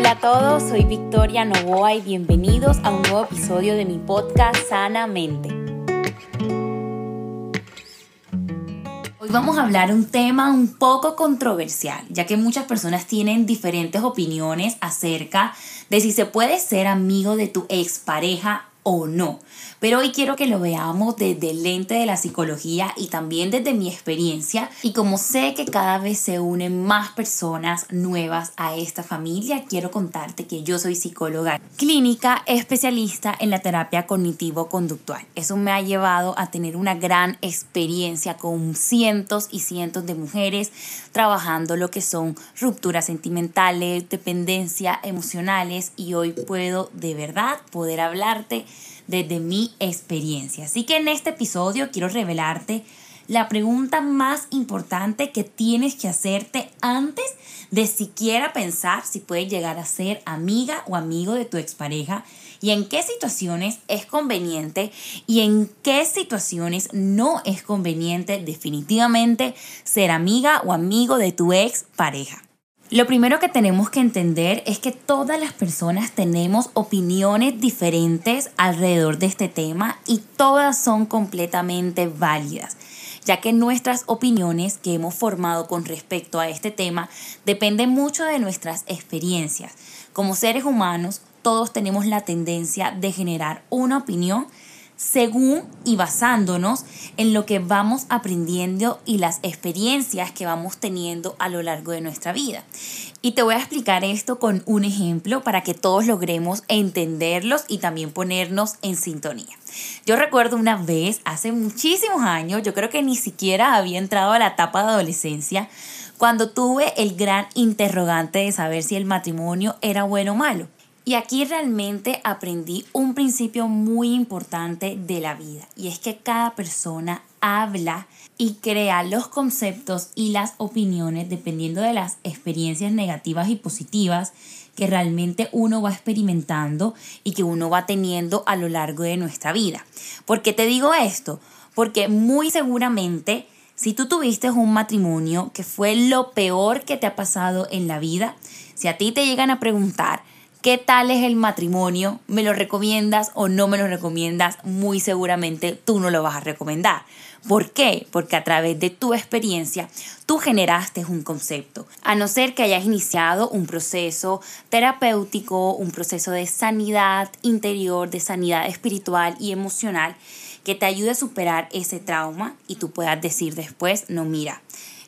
Hola a todos, soy Victoria Novoa y bienvenidos a un nuevo episodio de mi podcast Sanamente. Hoy vamos a hablar un tema un poco controversial, ya que muchas personas tienen diferentes opiniones acerca de si se puede ser amigo de tu expareja o no. Pero hoy quiero que lo veamos desde el lente de la psicología y también desde mi experiencia. Y como sé que cada vez se unen más personas nuevas a esta familia, quiero contarte que yo soy psicóloga clínica especialista en la terapia cognitivo-conductual. Eso me ha llevado a tener una gran experiencia con cientos y cientos de mujeres trabajando lo que son rupturas sentimentales, dependencia emocionales y hoy puedo de verdad poder hablarte desde mi experiencia. Así que en este episodio quiero revelarte la pregunta más importante que tienes que hacerte antes de siquiera pensar si puedes llegar a ser amiga o amigo de tu expareja y en qué situaciones es conveniente y en qué situaciones no es conveniente definitivamente ser amiga o amigo de tu expareja. Lo primero que tenemos que entender es que todas las personas tenemos opiniones diferentes alrededor de este tema y todas son completamente válidas, ya que nuestras opiniones que hemos formado con respecto a este tema dependen mucho de nuestras experiencias. Como seres humanos, todos tenemos la tendencia de generar una opinión según y basándonos en lo que vamos aprendiendo y las experiencias que vamos teniendo a lo largo de nuestra vida. Y te voy a explicar esto con un ejemplo para que todos logremos entenderlos y también ponernos en sintonía. Yo recuerdo una vez, hace muchísimos años, yo creo que ni siquiera había entrado a la etapa de adolescencia, cuando tuve el gran interrogante de saber si el matrimonio era bueno o malo. Y aquí realmente aprendí un principio muy importante de la vida y es que cada persona habla y crea los conceptos y las opiniones dependiendo de las experiencias negativas y positivas que realmente uno va experimentando y que uno va teniendo a lo largo de nuestra vida. ¿Por qué te digo esto? Porque muy seguramente si tú tuviste un matrimonio que fue lo peor que te ha pasado en la vida, si a ti te llegan a preguntar, ¿Qué tal es el matrimonio? ¿Me lo recomiendas o no me lo recomiendas? Muy seguramente tú no lo vas a recomendar. ¿Por qué? Porque a través de tu experiencia tú generaste un concepto. A no ser que hayas iniciado un proceso terapéutico, un proceso de sanidad interior, de sanidad espiritual y emocional que te ayude a superar ese trauma y tú puedas decir después, no, mira,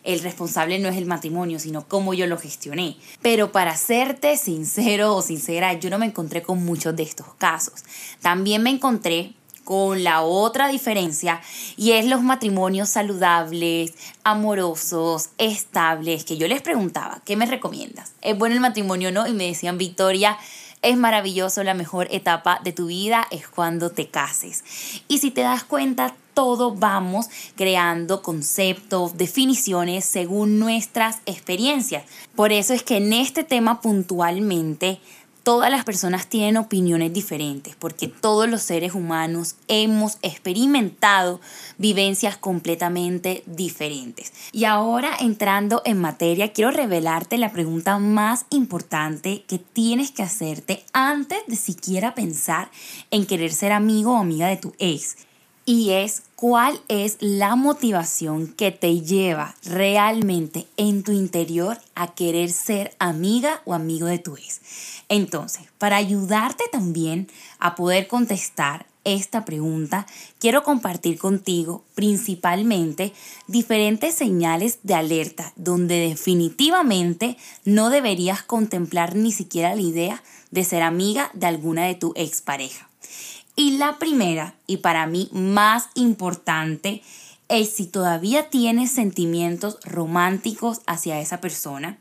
el responsable no es el matrimonio, sino cómo yo lo gestioné. Pero para serte sincero o sincera, yo no me encontré con muchos de estos casos. También me encontré con la otra diferencia y es los matrimonios saludables, amorosos, estables, que yo les preguntaba, ¿qué me recomiendas? ¿Es bueno el matrimonio o no? Y me decían, Victoria, es maravilloso, la mejor etapa de tu vida es cuando te cases. Y si te das cuenta, todo vamos creando conceptos, definiciones según nuestras experiencias. Por eso es que en este tema puntualmente todas las personas tienen opiniones diferentes, porque todos los seres humanos hemos experimentado vivencias completamente diferentes. Y ahora entrando en materia, quiero revelarte la pregunta más importante que tienes que hacerte antes de siquiera pensar en querer ser amigo o amiga de tu ex. Y es cuál es la motivación que te lleva realmente en tu interior a querer ser amiga o amigo de tu ex. Entonces, para ayudarte también a poder contestar esta pregunta, quiero compartir contigo principalmente diferentes señales de alerta donde definitivamente no deberías contemplar ni siquiera la idea de ser amiga de alguna de tu expareja. Y la primera, y para mí más importante, es si todavía tienes sentimientos románticos hacia esa persona,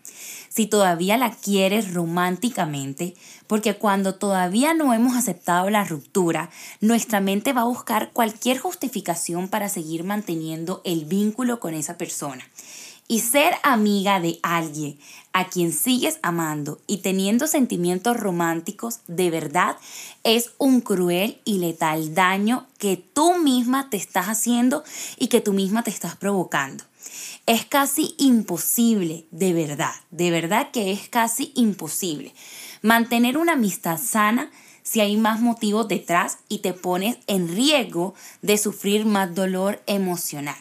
si todavía la quieres románticamente, porque cuando todavía no hemos aceptado la ruptura, nuestra mente va a buscar cualquier justificación para seguir manteniendo el vínculo con esa persona. Y ser amiga de alguien a quien sigues amando y teniendo sentimientos románticos de verdad es un cruel y letal daño que tú misma te estás haciendo y que tú misma te estás provocando. Es casi imposible, de verdad, de verdad que es casi imposible mantener una amistad sana si hay más motivos detrás y te pones en riesgo de sufrir más dolor emocional.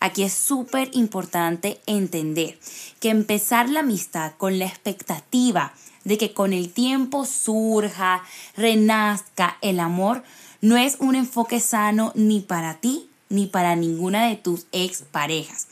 Aquí es súper importante entender que empezar la amistad con la expectativa de que con el tiempo surja, renazca el amor, no es un enfoque sano ni para ti ni para ninguna de tus exparejas.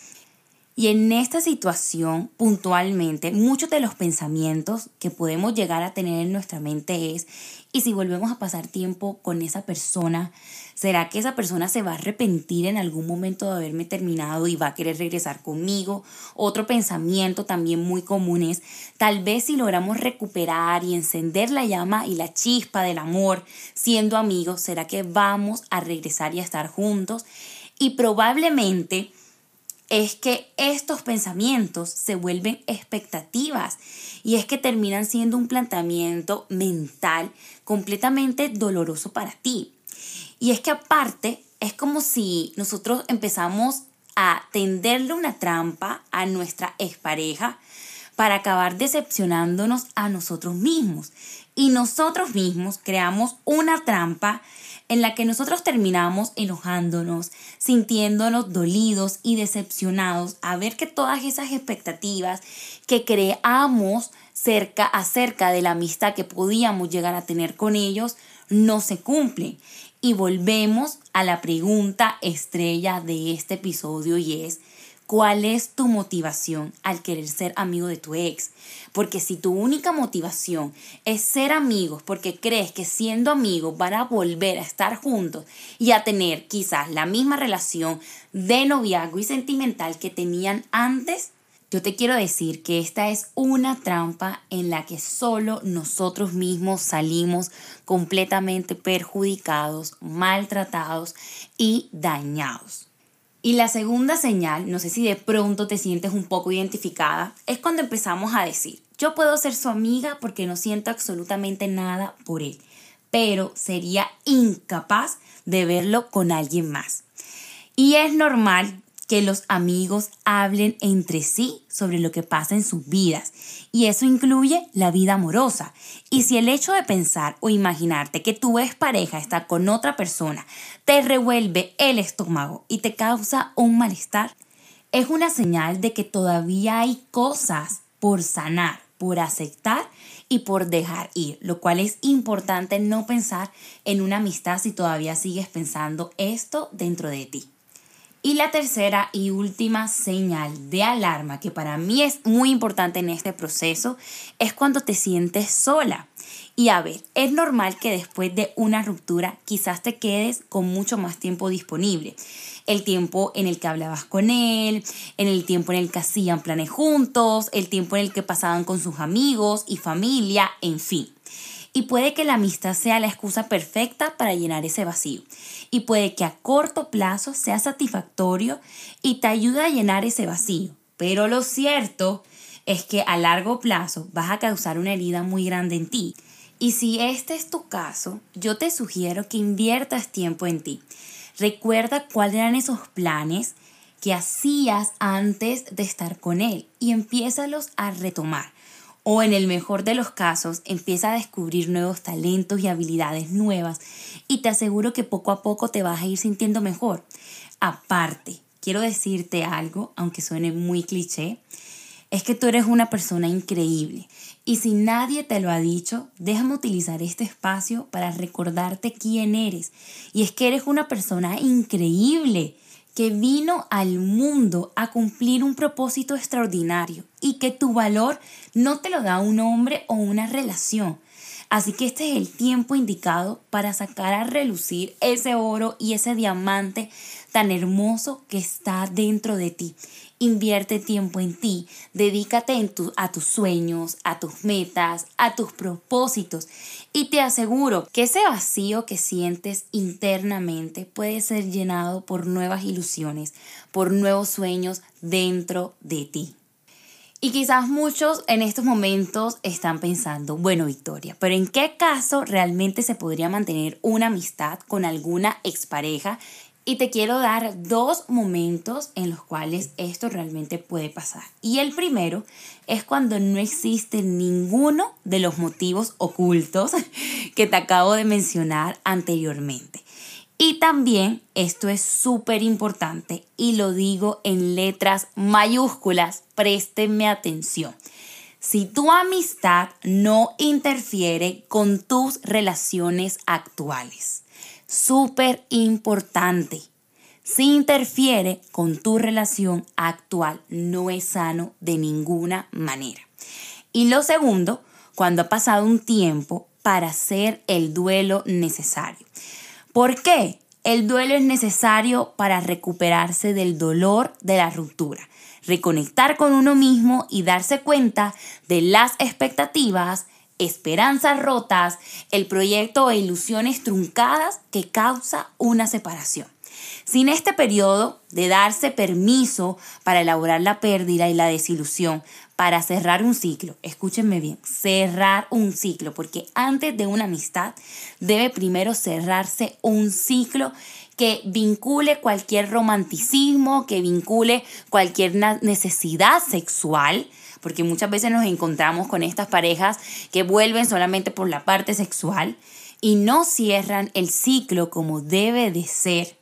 Y en esta situación, puntualmente, muchos de los pensamientos que podemos llegar a tener en nuestra mente es, ¿y si volvemos a pasar tiempo con esa persona? ¿Será que esa persona se va a arrepentir en algún momento de haberme terminado y va a querer regresar conmigo? Otro pensamiento también muy común es, tal vez si logramos recuperar y encender la llama y la chispa del amor siendo amigos, ¿será que vamos a regresar y a estar juntos? Y probablemente es que estos pensamientos se vuelven expectativas y es que terminan siendo un planteamiento mental completamente doloroso para ti. Y es que aparte es como si nosotros empezamos a tenderle una trampa a nuestra expareja para acabar decepcionándonos a nosotros mismos. Y nosotros mismos creamos una trampa en la que nosotros terminamos enojándonos, sintiéndonos dolidos y decepcionados a ver que todas esas expectativas que creamos cerca, acerca de la amistad que podíamos llegar a tener con ellos no se cumplen. Y volvemos a la pregunta estrella de este episodio y es, ¿Cuál es tu motivación al querer ser amigo de tu ex? Porque si tu única motivación es ser amigos porque crees que siendo amigos van a volver a estar juntos y a tener quizás la misma relación de noviazgo y sentimental que tenían antes, yo te quiero decir que esta es una trampa en la que solo nosotros mismos salimos completamente perjudicados, maltratados y dañados. Y la segunda señal, no sé si de pronto te sientes un poco identificada, es cuando empezamos a decir, yo puedo ser su amiga porque no siento absolutamente nada por él, pero sería incapaz de verlo con alguien más. Y es normal que los amigos hablen entre sí sobre lo que pasa en sus vidas. Y eso incluye la vida amorosa. Y si el hecho de pensar o imaginarte que tu ex pareja está con otra persona te revuelve el estómago y te causa un malestar, es una señal de que todavía hay cosas por sanar, por aceptar y por dejar ir, lo cual es importante no pensar en una amistad si todavía sigues pensando esto dentro de ti. Y la tercera y última señal de alarma que para mí es muy importante en este proceso es cuando te sientes sola. Y a ver, es normal que después de una ruptura quizás te quedes con mucho más tiempo disponible. El tiempo en el que hablabas con él, en el tiempo en el que hacían planes juntos, el tiempo en el que pasaban con sus amigos y familia, en fin. Y puede que la amistad sea la excusa perfecta para llenar ese vacío. Y puede que a corto plazo sea satisfactorio y te ayude a llenar ese vacío. Pero lo cierto es que a largo plazo vas a causar una herida muy grande en ti. Y si este es tu caso, yo te sugiero que inviertas tiempo en ti. Recuerda cuáles eran esos planes que hacías antes de estar con él y empiézalos a retomar o en el mejor de los casos empieza a descubrir nuevos talentos y habilidades nuevas y te aseguro que poco a poco te vas a ir sintiendo mejor. Aparte, quiero decirte algo, aunque suene muy cliché, es que tú eres una persona increíble y si nadie te lo ha dicho, déjame utilizar este espacio para recordarte quién eres. Y es que eres una persona increíble que vino al mundo a cumplir un propósito extraordinario y que tu valor no te lo da un hombre o una relación. Así que este es el tiempo indicado para sacar a relucir ese oro y ese diamante tan hermoso que está dentro de ti Invierte tiempo en ti, dedícate a tus sueños, a tus metas, a tus propósitos y te aseguro que ese vacío que sientes internamente puede ser llenado por nuevas ilusiones, por nuevos sueños dentro de ti. Y quizás muchos en estos momentos están pensando, bueno Victoria, pero ¿en qué caso realmente se podría mantener una amistad con alguna expareja Y te quiero dar dos momentos en los cuales esto realmente puede pasar. Y el primero es cuando no existe ninguno de los motivos ocultos que te acabo de mencionar anteriormente. Y también esto es súper importante y lo digo en letras mayúsculas, préstenme atención. Si tu amistad no interfiere con tus relaciones actuales súper importante. Si interfiere con tu relación actual, no es sano de ninguna manera. Y lo segundo, cuando ha pasado un tiempo para hacer el duelo necesario. ¿Por qué? El duelo es necesario para recuperarse del dolor de la ruptura, reconectar con uno mismo y darse cuenta de las expectativas esperanzas rotas, el proyecto e ilusiones truncadas que causa una separación. Sin este periodo de darse permiso para elaborar la pérdida y la desilusión, para cerrar un ciclo, escúchenme bien, cerrar un ciclo, porque antes de una amistad debe primero cerrarse un ciclo que vincule cualquier romanticismo, que vincule cualquier necesidad sexual, porque muchas veces nos encontramos con estas parejas que vuelven solamente por la parte sexual y no cierran el ciclo como debe de ser.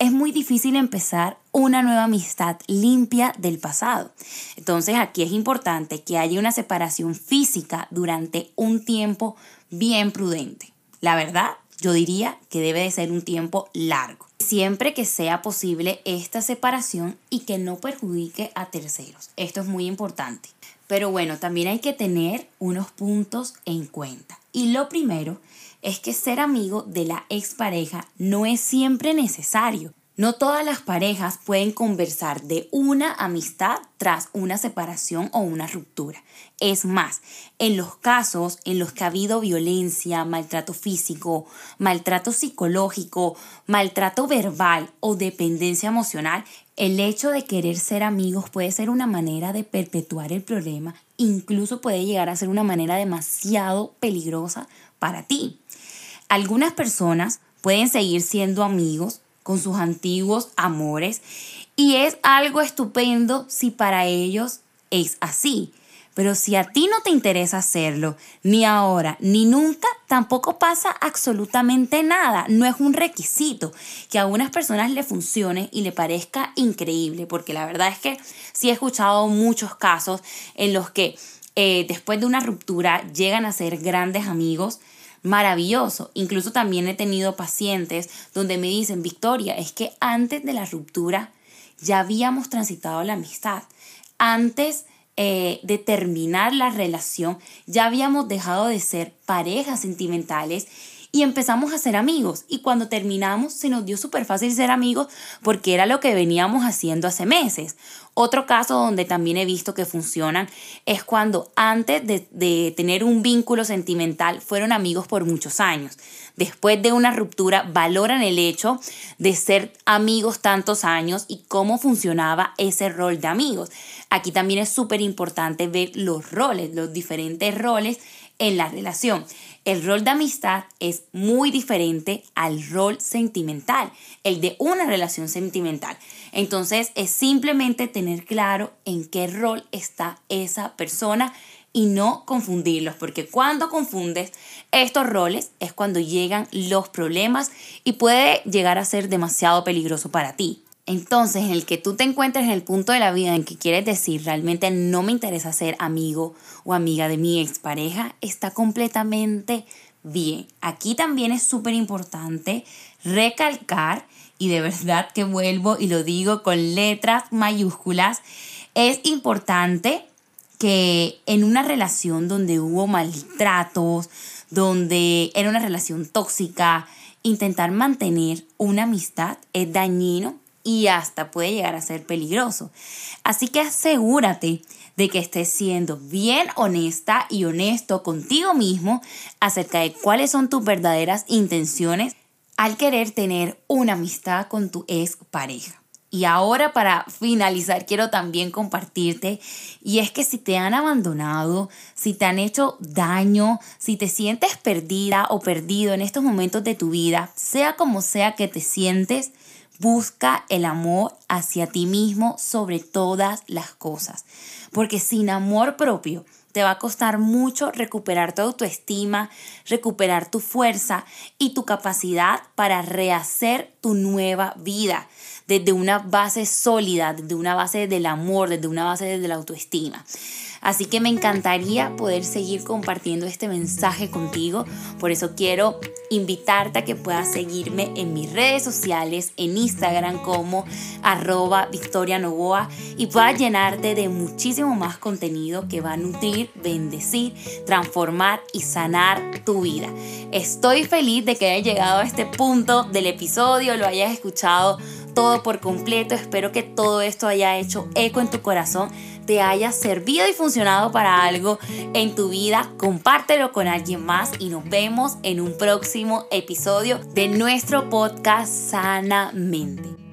Es muy difícil empezar una nueva amistad limpia del pasado. Entonces aquí es importante que haya una separación física durante un tiempo bien prudente. La verdad, yo diría que debe de ser un tiempo largo siempre que sea posible esta separación y que no perjudique a terceros. Esto es muy importante. Pero bueno, también hay que tener unos puntos en cuenta. Y lo primero es que ser amigo de la expareja no es siempre necesario. No todas las parejas pueden conversar de una amistad tras una separación o una ruptura. Es más, en los casos en los que ha habido violencia, maltrato físico, maltrato psicológico, maltrato verbal o dependencia emocional, el hecho de querer ser amigos puede ser una manera de perpetuar el problema, incluso puede llegar a ser una manera demasiado peligrosa para ti. Algunas personas pueden seguir siendo amigos con sus antiguos amores y es algo estupendo si para ellos es así. Pero si a ti no te interesa hacerlo, ni ahora, ni nunca, tampoco pasa absolutamente nada. No es un requisito que a unas personas le funcione y le parezca increíble, porque la verdad es que sí he escuchado muchos casos en los que eh, después de una ruptura llegan a ser grandes amigos maravilloso. Incluso también he tenido pacientes donde me dicen, Victoria, es que antes de la ruptura ya habíamos transitado la amistad. Antes eh, de terminar la relación ya habíamos dejado de ser parejas sentimentales y empezamos a ser amigos. Y cuando terminamos se nos dio súper fácil ser amigos porque era lo que veníamos haciendo hace meses. Otro caso donde también he visto que funcionan es cuando antes de, tener un vínculo sentimental fueron amigos por muchos años. Después de una ruptura valoran el hecho de ser amigos tantos años y cómo funcionaba ese rol de amigos. Aquí también es súper importante ver los roles, los diferentes roles en la relación. El rol de amistad es muy diferente al rol sentimental, el de una relación sentimental. Entonces es simplemente tener claro en qué rol está esa persona y no confundirlos, porque cuando confundes estos roles es cuando llegan los problemas y puede llegar a ser demasiado peligroso para ti. Entonces, el que tú te encuentres en el punto de la vida en que quieres decir realmente no me interesa ser amigo o amiga de mi expareja, está completamente bien. Aquí también es súper importante recalcar, y de verdad que vuelvo y lo digo con letras mayúsculas, es importante que en una relación donde hubo maltratos, donde era una relación tóxica, intentar mantener una amistad es dañino y hasta puede llegar a ser peligroso. Así que asegúrate de que estés siendo bien honesta y honesto contigo mismo acerca de cuáles son tus verdaderas intenciones al querer tener una amistad con tu ex pareja. Y ahora para finalizar quiero también compartirte y es que si te han abandonado, si te han hecho daño, si te sientes perdida o perdido en estos momentos de tu vida, sea como sea que te sientes, Busca el amor hacia ti mismo sobre todas las cosas, porque sin amor propio te va a costar mucho recuperar tu autoestima, recuperar tu fuerza y tu capacidad para rehacer tu nueva vida desde una base sólida, desde una base del amor, desde una base desde la autoestima. Así que me encantaría poder seguir compartiendo este mensaje contigo. Por eso quiero invitarte a que puedas seguirme en mis redes sociales, en Instagram como arroba Victoria Novoa y puedas llenarte de muchísimo más contenido que va a nutrir, bendecir, transformar y sanar tu vida. Estoy feliz de que hayas llegado a este punto del episodio, lo hayas escuchado todo por completo. Espero que todo esto haya hecho eco en tu corazón te haya servido y funcionado para algo en tu vida, compártelo con alguien más y nos vemos en un próximo episodio de nuestro podcast Sanamente.